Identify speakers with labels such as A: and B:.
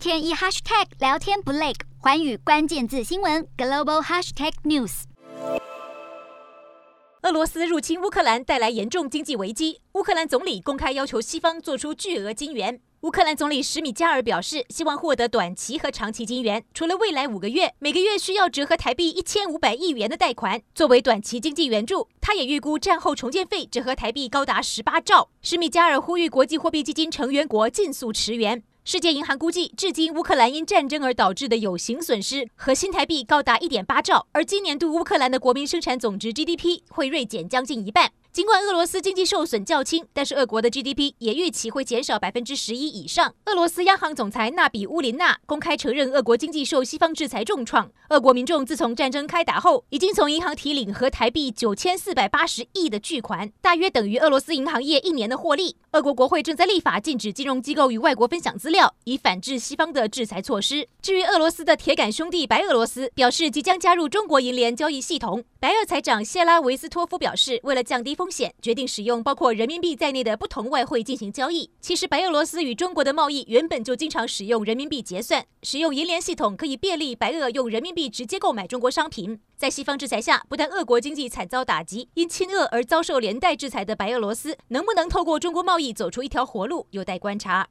A: 天一 hashtag 聊天不累，寰宇关键字新闻 global hashtag news。
B: 俄罗斯入侵乌克兰带来严重经济危机，乌克兰总理公开要求西方做出巨额金援。乌克兰总理什米加尔表示，希望获得短期和长期金援，除了未来五个月每个月需要折合台币一千五百亿元的贷款作为短期经济援助，他也预估战后重建费折合台币高达十八兆。什米加尔呼吁国际货币基金成员国尽速驰援。世界银行估计，至今乌克兰因战争而导致的有形损失和新台币高达一点八兆，而今年度乌克兰的国民生产总值 GDP 会锐减将近一半。尽管俄罗斯经济受损较轻，但是俄国的 GDP 也预期会减少百分之十一以上。俄罗斯央行总裁纳比乌林娜公开承认，俄国经济受西方制裁重创。俄国民众自从战争开打后，已经从银行提领和台币九千四百八十亿的巨款，大约等于俄罗斯银行业一年的获利。俄国国会正在立法禁止金融机构与外国分享资料，以反制西方的制裁措施。至于俄罗斯的铁杆兄弟白俄罗斯表示即将加入中国银联交易系统。白俄财长谢拉维斯托夫表示，为了降低风险，决定使用包括人民币在内的不同外汇进行交易。其实，白俄罗斯与中国的贸易原本就经常使用人民币结算，使用银联系统可以便利白俄用人民币直接购买中国商品。在西方制裁下，不但俄国经济惨遭打击，因亲俄而遭受连带制裁的白俄罗斯，能不能透过中国贸易走出一条活路，有待观察。